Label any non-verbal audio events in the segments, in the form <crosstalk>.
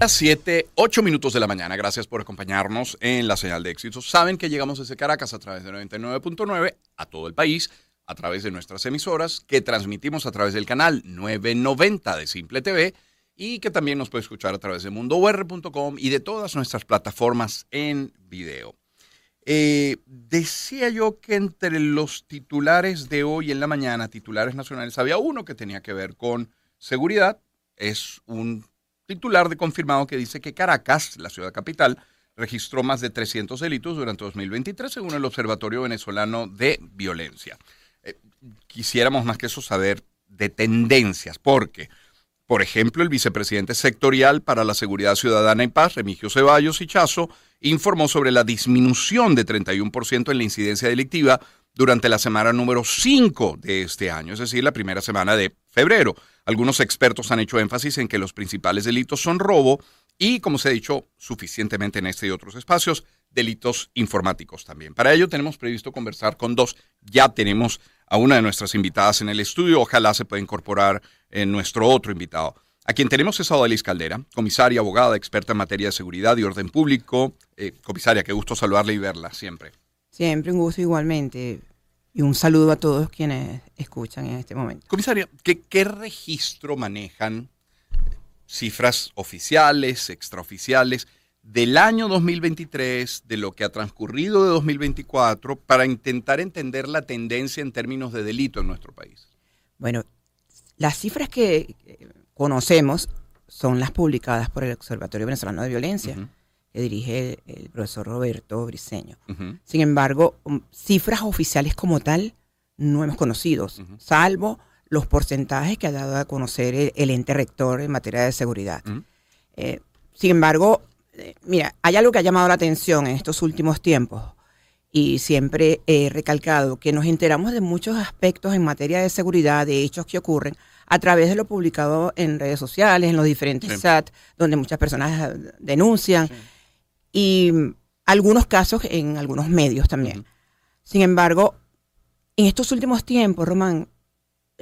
Las 7, 8 minutos de la mañana. Gracias por acompañarnos en la señal de éxitos. Saben que llegamos desde Caracas a través de 99.9 a todo el país, a través de nuestras emisoras, que transmitimos a través del canal 990 de Simple TV y que también nos puede escuchar a través de mundour.com y de todas nuestras plataformas en video. Eh, decía yo que entre los titulares de hoy en la mañana, titulares nacionales, había uno que tenía que ver con seguridad. Es un titular de confirmado que dice que Caracas, la ciudad capital, registró más de 300 delitos durante 2023 según el Observatorio Venezolano de Violencia. Eh, quisiéramos más que eso saber de tendencias, porque, por ejemplo, el vicepresidente sectorial para la Seguridad Ciudadana y Paz, Remigio Ceballos Chazo, informó sobre la disminución de 31% en la incidencia delictiva durante la semana número 5 de este año, es decir, la primera semana de febrero. Algunos expertos han hecho énfasis en que los principales delitos son robo y, como se ha dicho suficientemente en este y otros espacios, delitos informáticos también. Para ello tenemos previsto conversar con dos. Ya tenemos a una de nuestras invitadas en el estudio. Ojalá se pueda incorporar en nuestro otro invitado. A quien tenemos es Odalis Caldera, comisaria, abogada, experta en materia de seguridad y orden público. Eh, comisaria, qué gusto saludarle y verla siempre. Siempre un gusto igualmente. Y un saludo a todos quienes escuchan en este momento. Comisaria, ¿qué, registro manejan cifras oficiales, extraoficiales, del año 2023, de lo que ha transcurrido de 2024, para intentar entender la tendencia en términos de delito en nuestro país? Bueno, las cifras que conocemos son las publicadas por el Observatorio Venezolano de Violencia que dirige el, profesor Roberto Briceño. Sin embargo, um, cifras oficiales como tal no hemos conocido, salvo los porcentajes que ha dado a conocer el, ente rector en materia de seguridad. Eh, sin embargo, eh, mira, hay algo que ha llamado la atención en estos últimos tiempos y siempre he recalcado que nos enteramos de muchos aspectos en materia de seguridad, de hechos que ocurren a través de lo publicado en redes sociales, en los diferentes chats, donde muchas personas denuncian y algunos casos en algunos medios también. Sin embargo, en estos últimos tiempos, Román,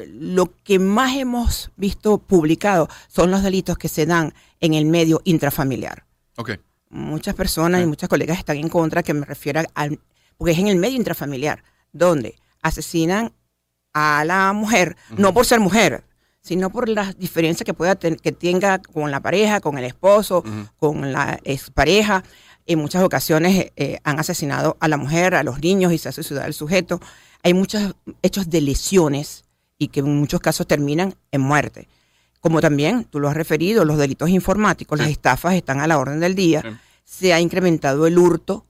lo que más hemos visto publicado son los delitos que se dan en el medio intrafamiliar. Okay. Muchas personas y muchas colegas están en contra que me refiera al, porque es en el medio intrafamiliar, donde asesinan a la mujer, no por ser mujer, sino por las diferencias que pueda que tenga con la pareja, con el esposo, con la expareja. En muchas ocasiones eh, han asesinado a la mujer, a los niños y se ha suicidado al sujeto. Hay muchos hechos de lesiones y que en muchos casos terminan en muerte. Como también, tú lo has referido, los delitos informáticos, las estafas están a la orden del día. Se ha incrementado el hurto,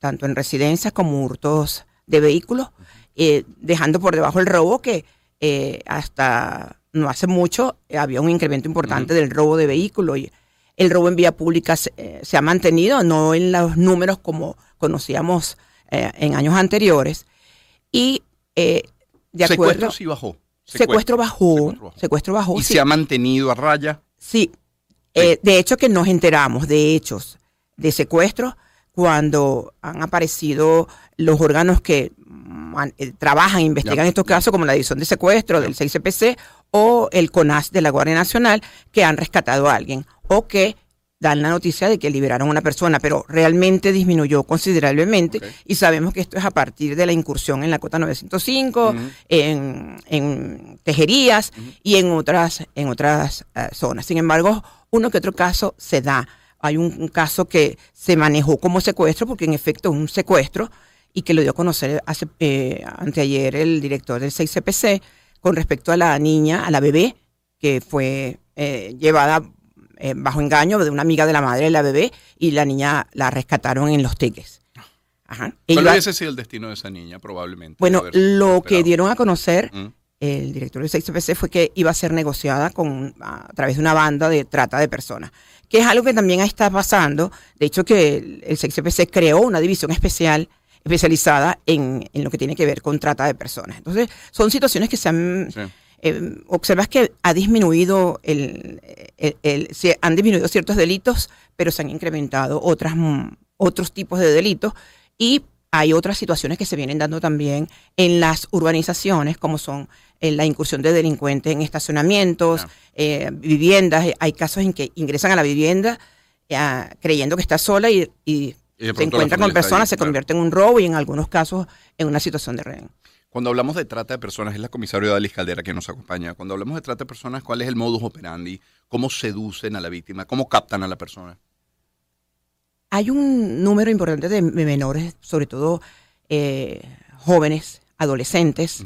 tanto en residencias como hurtos de vehículos, eh, dejando por debajo el robo que eh, hasta no hace mucho eh, había un incremento importante del robo de vehículos y el robo en vía pública eh, se, ha mantenido, no en los números como conocíamos eh, en años anteriores. Y de acuerdo. Secuestro sí bajó. Secuestro, bajó, secuestro bajó. ¿Y se ha mantenido a raya? Sí. de hecho que nos enteramos de hechos de secuestro cuando han aparecido los órganos que eh, trabajan, investigan estos casos, como la División de Secuestro del 6CPC o el CONAS de la Guardia Nacional, que han rescatado a alguien o que dan la noticia de que liberaron a una persona, pero realmente disminuyó considerablemente y sabemos que esto es a partir de la incursión en la cota 905, en, tejerías y en otras, en otras eh, zonas. Sin embargo, uno que otro caso se da. Hay un, caso que se manejó como secuestro, porque en efecto es un secuestro, y que lo dio a conocer hace, eh, anteayer el director del 6CPC con respecto a la niña, a la bebé, que fue eh, llevada eh, bajo engaño de una amiga de la madre de la bebé y la niña la rescataron en los teques. Ajá. ¿Cuál hubiese sido el destino de esa niña, probablemente? Bueno, lo que dieron a conocer mm. el director del 6CPC fue que iba a ser negociada con, a, través de una banda de trata de personas, que es algo que también está pasando. De hecho, que el, el 6CPC creó una división especial especializada en, lo que tiene que ver con trata de personas. Entonces, son situaciones que se han... Eh, observas que ha disminuido el, se han disminuido ciertos delitos, pero se han incrementado otras, mm, otros tipos de delitos y hay otras situaciones que se vienen dando también en las urbanizaciones, como son eh, la incursión de delincuentes en estacionamientos, eh, viviendas. Hay casos en que ingresan a la vivienda creyendo que está sola y, se encuentra con personas, se convierte en un robo y en algunos casos en una situación de rehén. Cuando hablamos de trata de personas, es la comisaria Dalis Caldera que nos acompaña. Cuando hablamos de trata de personas, ¿cuál es el modus operandi? ¿Cómo seducen a la víctima? ¿Cómo captan a la persona? Hay un número importante de menores, sobre todo eh, jóvenes, adolescentes.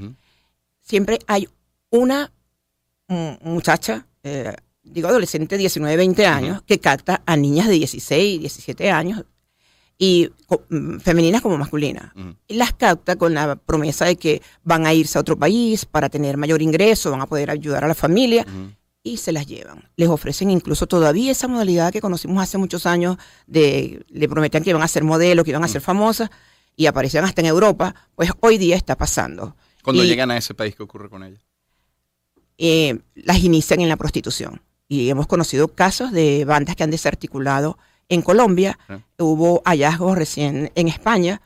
Siempre hay una muchacha, eh, digo adolescente, 19, 20 años, que capta a niñas de 16, 17 años, y mm, femeninas como masculinas. Y las capta con la promesa de que van a irse a otro país para tener mayor ingreso, van a poder ayudar a la familia y se las llevan. Les ofrecen incluso todavía esa modalidad que conocimos hace muchos años de le prometían que iban a ser modelos, que iban a ser famosas y aparecían hasta en Europa, pues hoy día está pasando. Cuando llegan a ese país, ¿qué ocurre con ellas? Eh, las inician en la prostitución. Y hemos conocido casos de bandas que han desarticulado en Colombia. Hubo hallazgos recién en España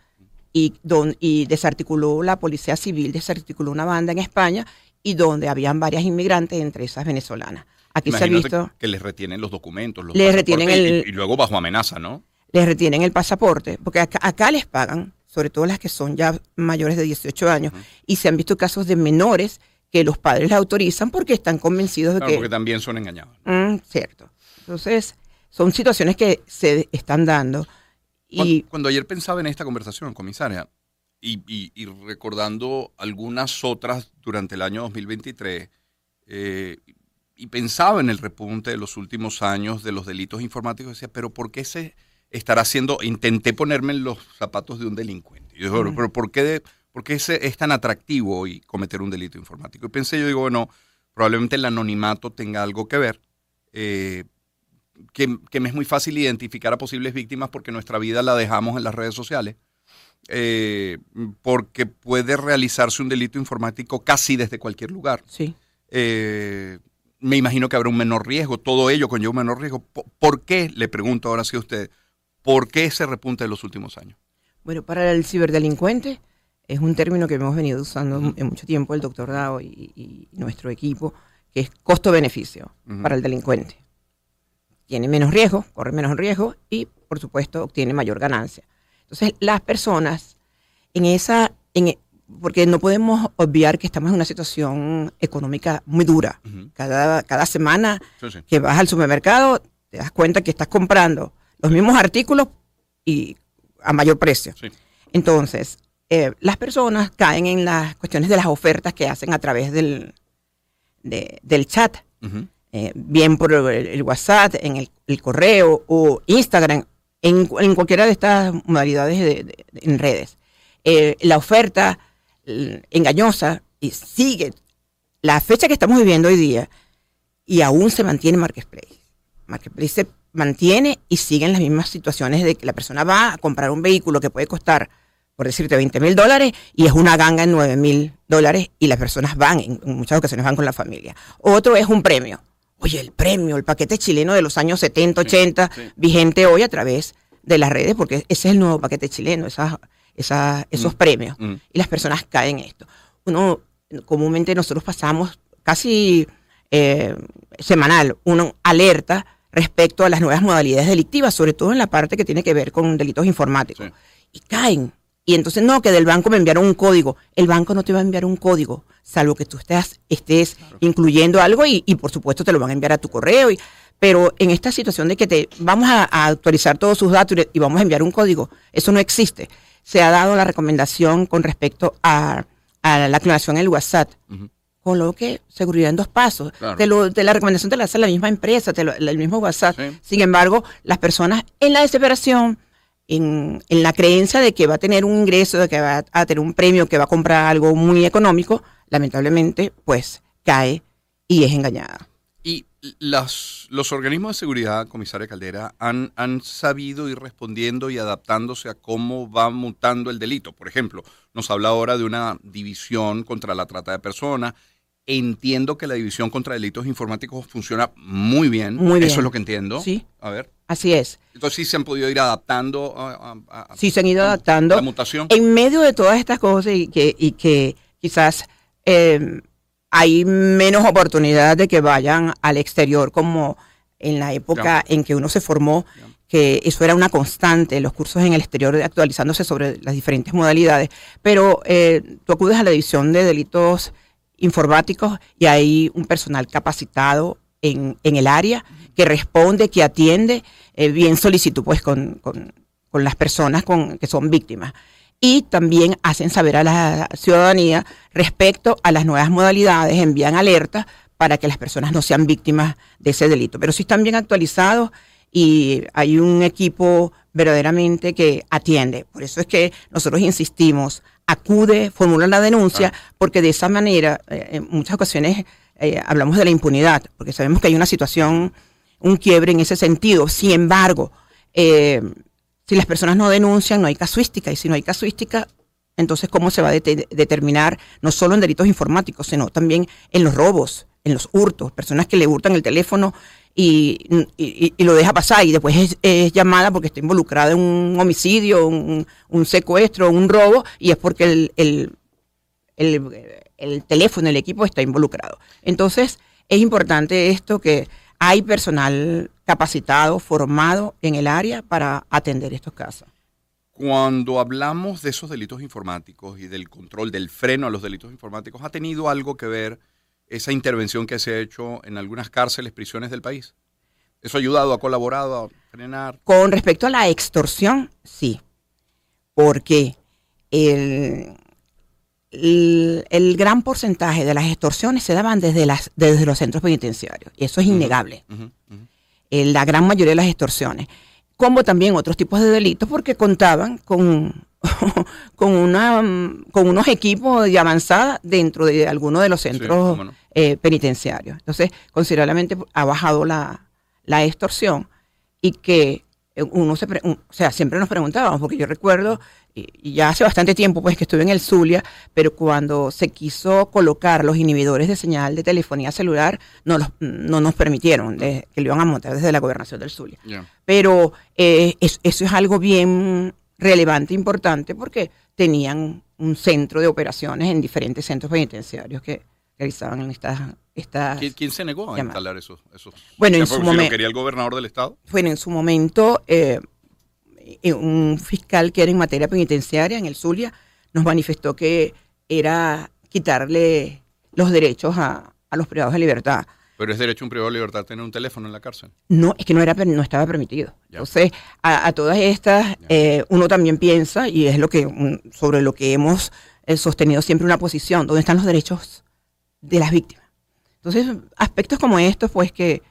y, don, y desarticuló la Policía Civil, desarticuló una banda en España y donde habían varias inmigrantes, entre esas venezolanas. Aquí se ha visto... Que les retienen los documentos, los les retienen el, y, luego bajo amenaza, ¿no? Les retienen el pasaporte, porque acá, les pagan, sobre todo las que son ya mayores de 18 años, y se han visto casos de menores que los padres les autorizan porque están convencidos de que... porque también son engañados. Mm, cierto. Entonces, son situaciones que se están dando. Y... Cuando, ayer pensaba en esta conversación, comisaria, y, recordando algunas otras durante el año 2023, eh, y pensaba en el repunte de los últimos años de los delitos informáticos, decía, pero ¿por qué se estará haciendo? Intenté ponerme en los zapatos de un delincuente. yo digo, pero ¿por qué, por qué es tan atractivo hoy cometer un delito informático? Y pensé, yo digo, bueno, probablemente el anonimato tenga algo que ver. Eh, que, que, me es muy fácil identificar a posibles víctimas porque nuestra vida la dejamos en las redes sociales eh, porque puede realizarse un delito informático casi desde cualquier lugar. Sí. Eh, me imagino que habrá un menor riesgo, todo ello conlleva un menor riesgo. ¿Por qué, le pregunto ahora sí a usted, por qué ese repunte de los últimos años? Bueno, para el ciberdelincuente es un término que hemos venido usando en mucho tiempo el doctor Dao y, nuestro equipo, que es costo-beneficio para el delincuente. Tiene menos riesgo, corre menos riesgo y, por supuesto, obtiene mayor ganancia. Entonces, las personas en esa, en, porque no podemos obviar que estamos en una situación económica muy dura. cada, cada semana que vas al supermercado, te das cuenta que estás comprando los mismos artículos y a mayor precio. Entonces, eh, las personas caen en las cuestiones de las ofertas que hacen a través del, del chat, eh, bien por el, WhatsApp, en el, correo o Instagram en, cualquiera de estas modalidades de, en redes. Eh, la oferta engañosa y sigue la fecha que estamos viviendo hoy día y aún se mantiene Marketplace. Marketplace se mantiene y siguen las mismas situaciones de que la persona va a comprar un vehículo que puede costar, por decirte, 20 mil dólares y es una ganga en 9 mil dólares y las personas van, en, muchas ocasiones van con la familia. Otro es un premio Oye, el premio, el paquete chileno de los años 70, 80, vigente hoy a través de las redes, porque ese es el nuevo paquete chileno, esas, esos mm. premios. Mm. Y las personas caen en esto. Uno, comúnmente nosotros pasamos casi eh, semanal una alerta respecto a las nuevas modalidades delictivas, sobre todo en la parte que tiene que ver con delitos informáticos. Y caen. Y entonces, no, que del banco me enviaron un código. El banco no te va a enviar un código salvo que tú estés, estés incluyendo algo y, por supuesto te lo van a enviar a tu correo. Y, pero en esta situación de que te vamos a, actualizar todos sus datos y, vamos a enviar un código, eso no existe. Se ha dado la recomendación con respecto a, la aclaración en el WhatsApp. Coloque seguridad en dos pasos. De, la recomendación te la hace la misma empresa, el mismo WhatsApp. Sin embargo, las personas en la desesperación, en, la creencia de que va a tener un ingreso, de que va a tener un premio, que va a comprar algo muy económico, lamentablemente, pues cae y es engañada. Y las, los organismos de seguridad, comisaria Caldera, han, han sabido ir respondiendo y adaptándose a cómo va mutando el delito. Por ejemplo, nos habla ahora de una división contra la trata de personas. Entiendo que la división contra delitos informáticos funciona muy bien. Muy bien. Eso es lo que entiendo. Sí. A ver. Así es. Entonces sí se han podido ir adaptando a, a- a- Sí, se han ido a adaptando. la mutación. En medio de todas estas cosas y que, y que quizás eh, hay menos oportunidad de que vayan al exterior como en la época en que uno se formó, que eso era una constante, los cursos en el exterior actualizándose sobre las diferentes modalidades. Pero eh, tú acudes a la división de delitos informáticos y hay un personal capacitado en, en el área que responde, que atiende eh, bien solicitud pues con, con- las personas con, que son víctimas. Y también hacen saber a la ciudadanía respecto a las nuevas modalidades, envían alertas para que las personas no sean víctimas de ese delito. Pero sí están bien actualizados y hay un equipo verdaderamente que atiende. Por eso es que nosotros insistimos, acude, formula la denuncia, porque de esa manera, eh, en muchas ocasiones eh, hablamos de la impunidad, porque sabemos que hay una situación, un quiebre en ese sentido. Sin embargo, eh, si las personas no denuncian, no hay casuística, y si no hay casuística, entonces cómo se va a dete- determinar no solo en delitos informáticos, sino también en los robos, en los hurtos, personas que le hurtan el teléfono y, y- y lo deja pasar y después es, llamada porque está involucrada en un homicidio, un, un secuestro, un robo, y es porque el, el, el teléfono, el equipo está involucrado. Entonces, es importante esto que hay personal capacitado, formado en el área para atender estos casos. Cuando hablamos de esos delitos informáticos y del control, del freno a los delitos informáticos, ¿ha tenido algo que ver esa intervención que se ha hecho en algunas cárceles, prisiones del país? ¿Eso ha ayudado, ha colaborado a frenar? Con respecto a la extorsión, sí, porque el, el, el gran porcentaje de las extorsiones se daban desde, las, desde los centros penitenciarios, y eso es innegable. En la gran mayoría de las extorsiones, como también otros tipos de delitos porque contaban con, <laughs> con, una, con unos equipos de avanzada dentro de algunos de los centros no. eh, penitenciarios. Entonces, considerablemente ha bajado la, la extorsión y que uno se, o sea, siempre nos preguntábamos, porque yo recuerdo, y, ya hace bastante tiempo pues que estuve en el Zulia, pero cuando se quiso colocar los inhibidores de señal de telefonía celular, no, los, no nos permitieron de- que lo iban a montar desde la gobernación del Zulia. Pero eh, es- eso es algo bien relevante, importante, porque tenían un centro de operaciones en diferentes centros penitenciarios que realizaban en estas... estas ¿Quién, quién se negó a llamadas. instalar esos? esos Bueno, en su porque si lo momen- quería el gobernador del estado? bueno, en su momento, eh, eh, un fiscal que era en materia penitenciaria en el Zulia nos manifestó que era quitarle los derechos a, a los privados de libertad. Pero es derecho a un privado de libertad tener un teléfono en la cárcel. No, es que no, era, no estaba permitido. Ya. Entonces, a, a todas estas, eh, uno también piensa, y es lo que sobre lo que hemos eh, sostenido siempre una posición, ¿dónde están los derechos de las víctimas? Entonces, aspectos como estos, pues que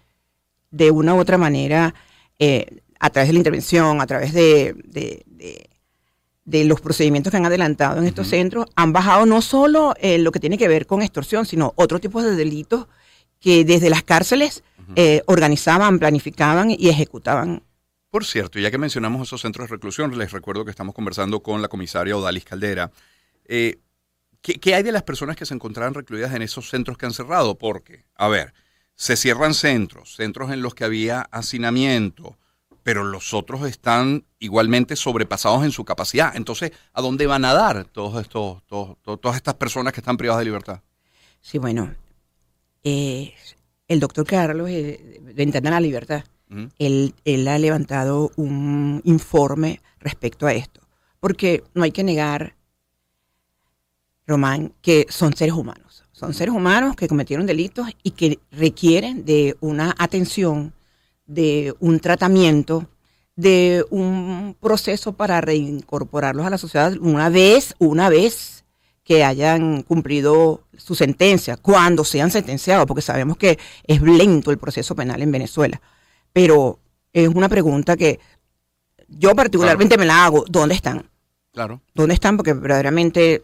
de una u otra manera, eh, a través de la intervención, a través de, de- de- de los procedimientos que han adelantado en estos centros, han bajado no solo eh, lo que tiene que ver con extorsión, sino otro tipo de delitos que desde las cárceles eh, organizaban, planificaban y ejecutaban. Por cierto, ya que mencionamos esos centros de reclusión, les recuerdo que estamos conversando con la comisaria Odalis Caldera. Eh, ¿qué, qué hay de las personas que se encontraban recluidas en esos centros que han cerrado? Porque, a ver, se cierran centros, centros en los que había hacinamiento, pero los otros están igualmente sobrepasados en su capacidad. Entonces, ¿a dónde van a dar todos estos, todos- todas estas personas que están privadas de libertad? Sí, bueno, eh, el doctor Carlos eh, de Ventana a la Libertad, él, él ha levantado un informe respecto a esto, porque no hay que negar, Román, que son seres humanos. Son seres humanos que cometieron delitos y que requieren de una atención, de un tratamiento, de un proceso para reincorporarlos a la sociedad una vez, una vez que hayan cumplido su sentencia, cuando sean sentenciados, porque sabemos que es lento el proceso penal en Venezuela. Pero es una pregunta que yo particularmente me la hago, ¿dónde están? Claro. ¿Dónde están? Porque verdaderamente,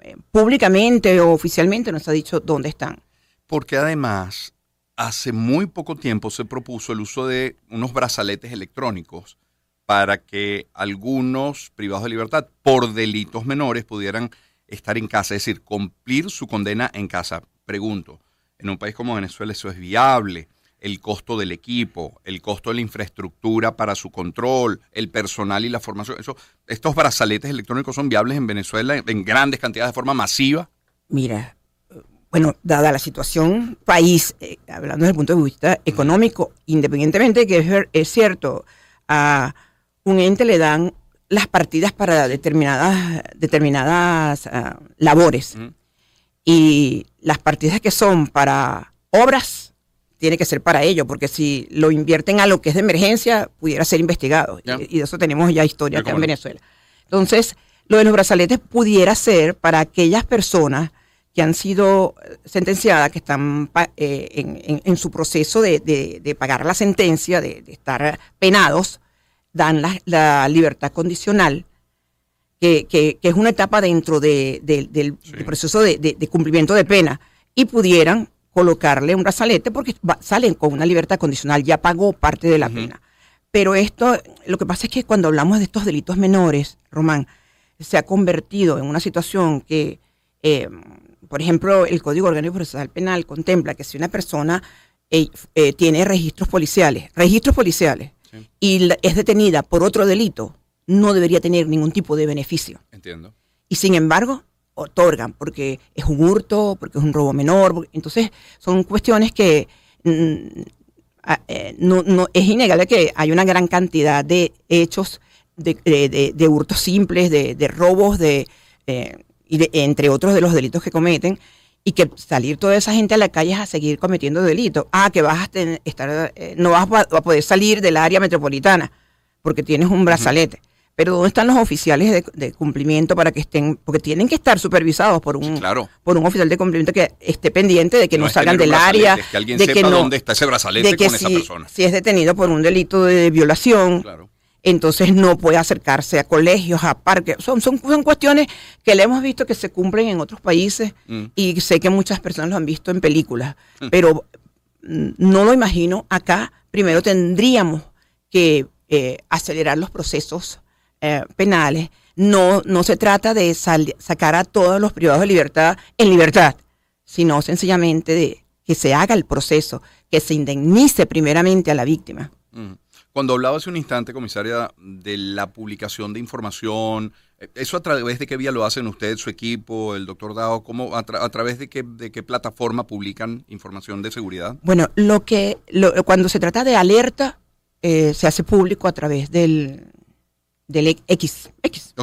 eh, públicamente o oficialmente nos ha dicho dónde están. Porque además, hace muy poco tiempo se propuso el uso de unos brazaletes electrónicos para que algunos privados de libertad por delitos menores pudieran estar en casa, es decir, cumplir su condena en casa. pregunto, en un país como Venezuela eso es viable, el costo del equipo, el costo de la infraestructura para su control, el personal y la formación. Eso, ¿Estos brazaletes electrónicos son viables en Venezuela en grandes cantidades de forma masiva? Mira, bueno, dada la situación país, eh, hablando desde el punto de vista económico, independientemente de que es, cierto, a un ente le dan las partidas para determinadas, determinadas ah, labores. Y las partidas que son para obras, tiene que ser para ello, porque si lo invierten a lo que es de emergencia, pudiera ser investigado. Y, de eso tenemos ya historia acá en Venezuela. Entonces, lo de los brazaletes pudiera ser para aquellas personas que han sido sentenciadas, que están eh, en, su proceso de, pagar la sentencia, de, estar penados, dan la, libertad condicional, que, es una etapa dentro del proceso de, cumplimiento de pena, y pudieran colocarle un brazalete porque salen con una libertad condicional, ya pagó parte de la pena. Pero esto, lo que pasa es que cuando hablamos de estos delitos menores, Román, se ha convertido en una situación que eh, por ejemplo, el Código Orgánico Procesal Penal contempla que si una persona eh, eh, tiene registros policiales, registros policiales, y es detenida por otro delito, no debería tener ningún tipo de beneficio. Entiendo. Y sin embargo, otorgan porque es un hurto, porque es un robo menor. entonces, son cuestiones que mm, eh, no, es innegable que hay una gran cantidad de hechos de, hurtos simples, de, robos, de y entre otros de los delitos que cometen, y que salir toda esa gente a la calle a seguir cometiendo delitos. Ah, que vas a estar, eh, no vas a poder salir del área metropolitana porque tienes un brazalete. Pero ¿dónde están los oficiales de, cumplimiento para que estén? Porque tienen que estar supervisados por un, por un oficial de cumplimiento que esté pendiente de que no, salgan del área, que alguien de que no, dónde está ese brazalete con esa persona. Si es detenido por un delito de violación, claro entonces no puede acercarse a colegios, a parques. Son, son, cuestiones que le hemos visto que se cumplen en otros países mm. y sé que muchas personas lo han visto en películas, mm. pero mm, no lo imagino acá. Primero tendríamos que eh, acelerar los procesos eh, penales. No, no se trata de sacar a todos los privados de libertad en libertad, sino sencillamente de que se haga el proceso, que se indemnice primeramente a la víctima. Cuando hablaba hace un instante, comisaria, de la publicación de información, eh, ¿eso a través de qué vía lo hacen usted, su equipo, el doctor Dao? ¿Cómo, a, través de qué, de qué plataforma publican información de seguridad? Bueno, lo que cuando se trata de alerta, eh, se hace público a través del, del X. X.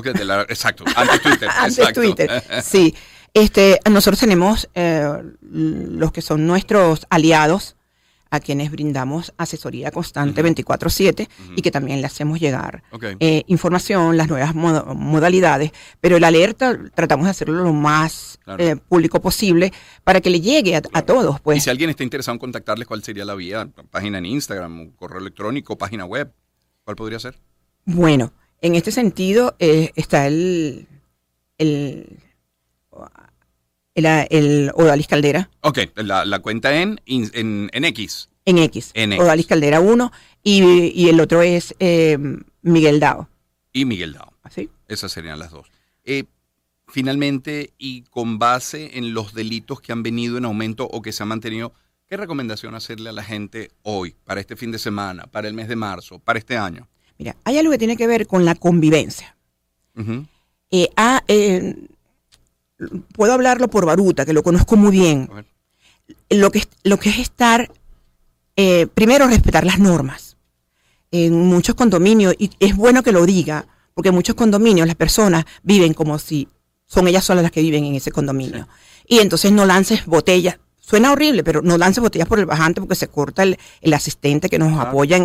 exacto, antes <laughs> Twitter. antes Twitter, <laughs> sí. Este, nosotros tenemos eh, los que son nuestros aliados, a quienes brindamos asesoría constante 24/7 y que también le hacemos llegar eh, información, las nuevas modalidades, pero el alerta tratamos de hacerlo lo más eh, público posible para que le llegue a, todos. Pues. Y si alguien está interesado en contactarles, ¿cuál sería la vía? ¿Página en Instagram, correo electrónico, página web? ¿Cuál podría ser? Bueno, en este sentido eh, está el, el el, el Odalis Caldera. Ok, la, cuenta en, en, en, X. En X. Odalis Caldera 1 y, el otro es eh, Miguel Dao. Y Miguel Dao. ¿Así? Esas serían las dos. Eh, finalmente, y con base en los delitos que han venido en aumento o que se han mantenido, ¿qué recomendación hacerle a la gente hoy, para este fin de semana, para el mes de marzo, para este año? Mira, hay algo que tiene que ver con la convivencia. eh, ah, eh, puedo hablarlo por Baruta, que lo conozco muy bien. Lo que, lo que es estar, eh, primero, respetar las normas. En muchos condominios, y es bueno que lo diga, porque en muchos condominios las personas viven como si son ellas solas las que viven en ese condominio. Y entonces no lances botellas. Suena horrible, pero no lances botellas por el bajante porque se corta el, asistente que nos apoya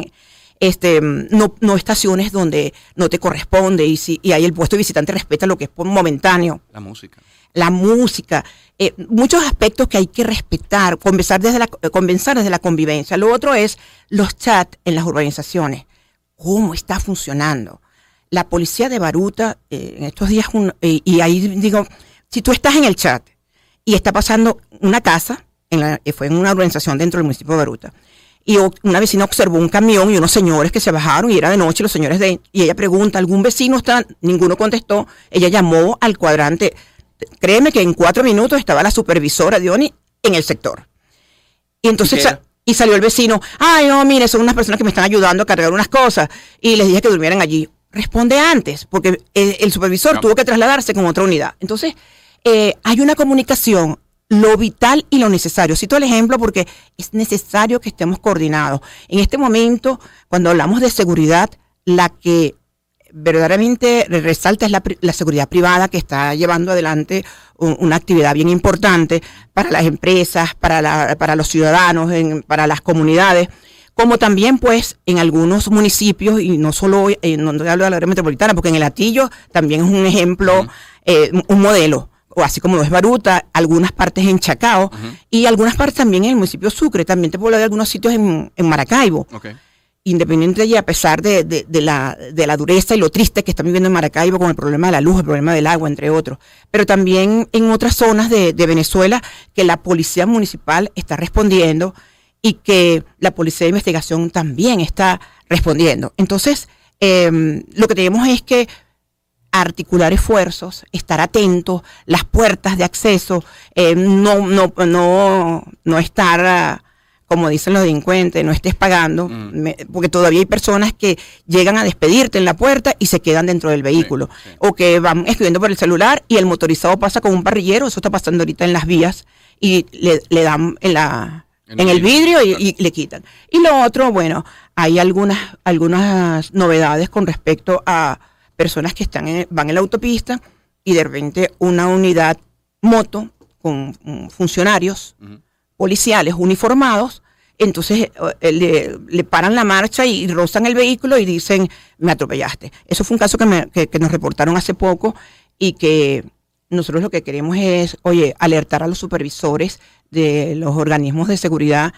este, no, no estaciones donde no te corresponde y si y hay el puesto de visitante respeta lo que es momentáneo. La música la música, eh, muchos aspectos que hay que respetar, conversar desde, la, desde la convivencia. Lo otro es los chats en las urbanizaciones, cómo está funcionando. La policía de Baruta, eh, en estos días, eh, y ahí digo, si tú estás en el chat y está pasando una casa, en la, fue en una urbanización dentro del municipio de Baruta, y una vecina observó un camión y unos señores que se bajaron y era de noche los señores de y ella pregunta algún vecino está ninguno contestó ella llamó al cuadrante créeme que en cuatro minutos estaba la supervisora de ONI en el sector. Y entonces y salió el vecino, ay, no, mire, son unas personas que me están ayudando a cargar unas cosas. Y les dije que durmieran allí. Responde antes, porque el, supervisor tuvo que trasladarse con otra unidad. Entonces, eh, hay una comunicación, lo vital y lo necesario. Cito el ejemplo porque es necesario que estemos coordinados. En este momento, cuando hablamos de seguridad, la que verdaderamente resalta es la, seguridad privada que está llevando adelante una actividad bien importante para las empresas, para, para los ciudadanos, para las comunidades, como también pues en algunos municipios, y no solo en donde hablo de la área metropolitana, porque en el Atillo también es un ejemplo, eh, un modelo o así como lo es Baruta, algunas partes en Chacao y algunas partes también en el municipio de Sucre. También te puedo hablar de algunos sitios en, Maracaibo independiente y a pesar de, de, la, de la dureza y lo triste que están viviendo en Maracaibo con el problema de la luz, el problema del agua, entre otros, pero también en otras zonas de, de Venezuela que la policía municipal está respondiendo y que la policía de investigación también está respondiendo. Entonces, em, lo que tenemos es que articular esfuerzos, estar atentos, las puertas de acceso, em, no, no, no, no estar como dicen los delincuentes, no estés pagando, mm. porque todavía hay personas que llegan a despedirte en la puerta y se quedan dentro del vehículo, o que van escribiendo por el celular y el motorizado pasa con un parrillero, eso está pasando ahorita en las vías, y le, dan en, la, en, el vidrio y, le quitan. Y lo otro, bueno, hay algunas, algunas novedades con respecto a personas que están van en la autopista y de repente una unidad moto con mm, funcionarios policiales uniformados, entonces eh, le, paran la marcha y rozan el vehículo y dicen, me atropellaste. Eso fue un caso que, nos reportaron hace poco y que nosotros lo que queremos es, oye, alertar a los supervisores de los organismos de seguridad.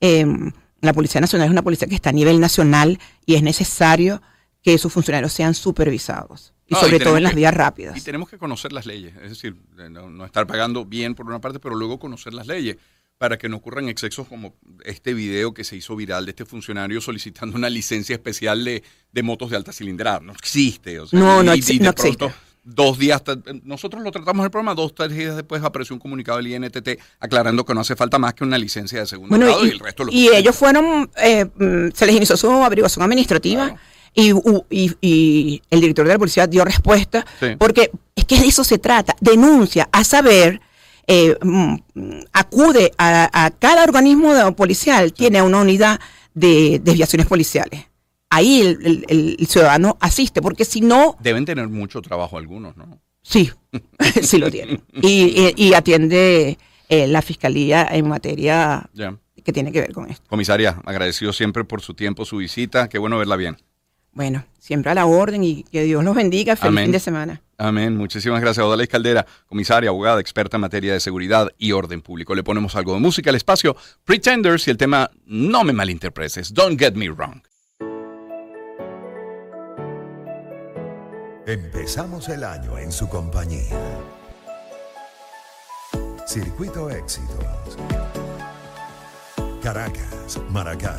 Em, la Policía Nacional es una policía que está a nivel nacional y es necesario que sus funcionarios sean supervisados. Y sobre todo en las vías rápidas. Y tenemos que conocer las leyes, es decir, no, estar pagando bien por una parte, pero luego conocer las leyes para que no ocurran excesos como este video que se hizo viral de este funcionario solicitando una licencia especial de, motos de alta cilindrada. No existe. no, no, existe. Dos días, nosotros lo tratamos el programa, dos, tres días después apareció un comunicado del INTT aclarando que no hace falta más que una licencia de segundo grado y, el resto lo Y ellos fueron, eh, mm, se les inició su averiguación administrativa. Y, y, el director de la policía dio respuesta, porque es que de eso se trata, denuncia a saber eh, mm, acude a, cada organismo policial, tiene una unidad de desviaciones policiales. Ahí el, ciudadano asiste, porque si no... Deben tener mucho trabajo algunos, ¿no? Sí, <laughs> sí lo tienen. Y, atiende eh, la fiscalía en materia que tiene que ver con esto. Comisaria, agradecido siempre por su tiempo, su visita. Qué bueno verla bien. Bueno, siempre a la orden y que Dios los bendiga. Feliz fin de semana. Amén. Muchísimas gracias, Odalys Caldera, comisaria, abogada, experta en materia de seguridad y orden público. Le ponemos algo de música al espacio. Pretenders y el tema No me malinterpretes. Don't get me wrong. Empezamos el año en su compañía. Circuito Éxitos. Caracas, Maracay,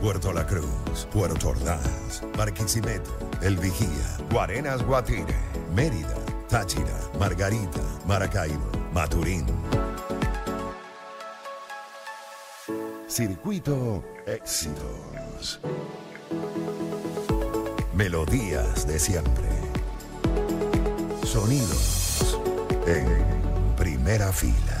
Puerto La Cruz, Puerto Ordaz, Barquisimeto, El Vigía, Guarenas Guatire, Mérida, Táchira, Margarita, Maracaibo, Maturín. Circuito Éxitos. Melodías de siempre. Sonidos en primera fila.